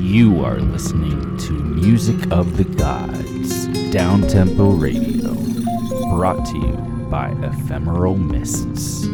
You are listening to Music of the Gods, Downtempo Radio, brought to you by Ephemeral Mists.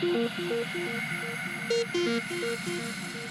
Thank you.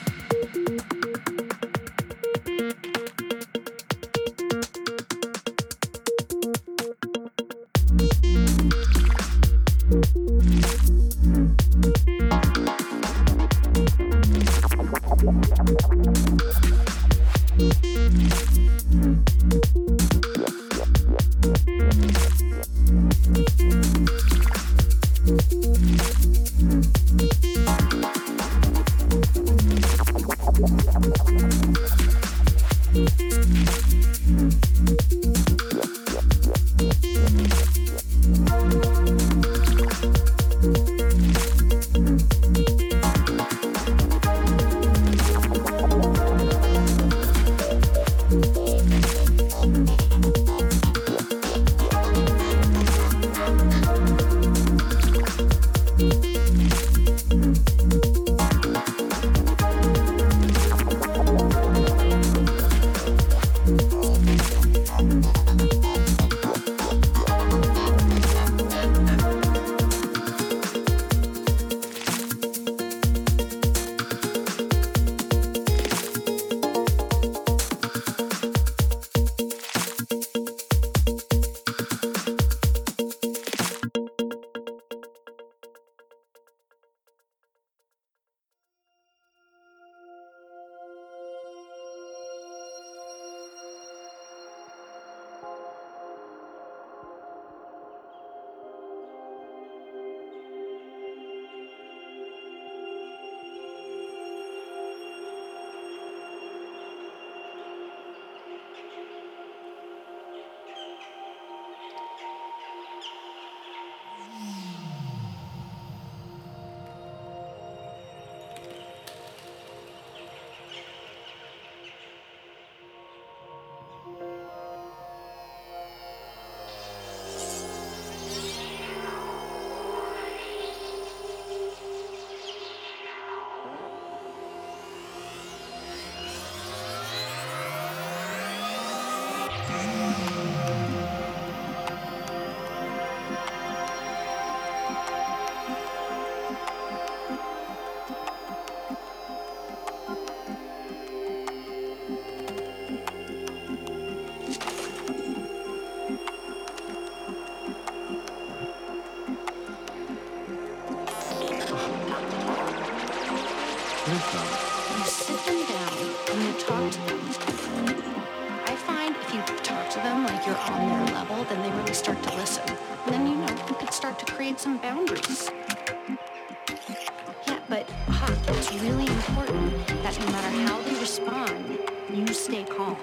Stay calm.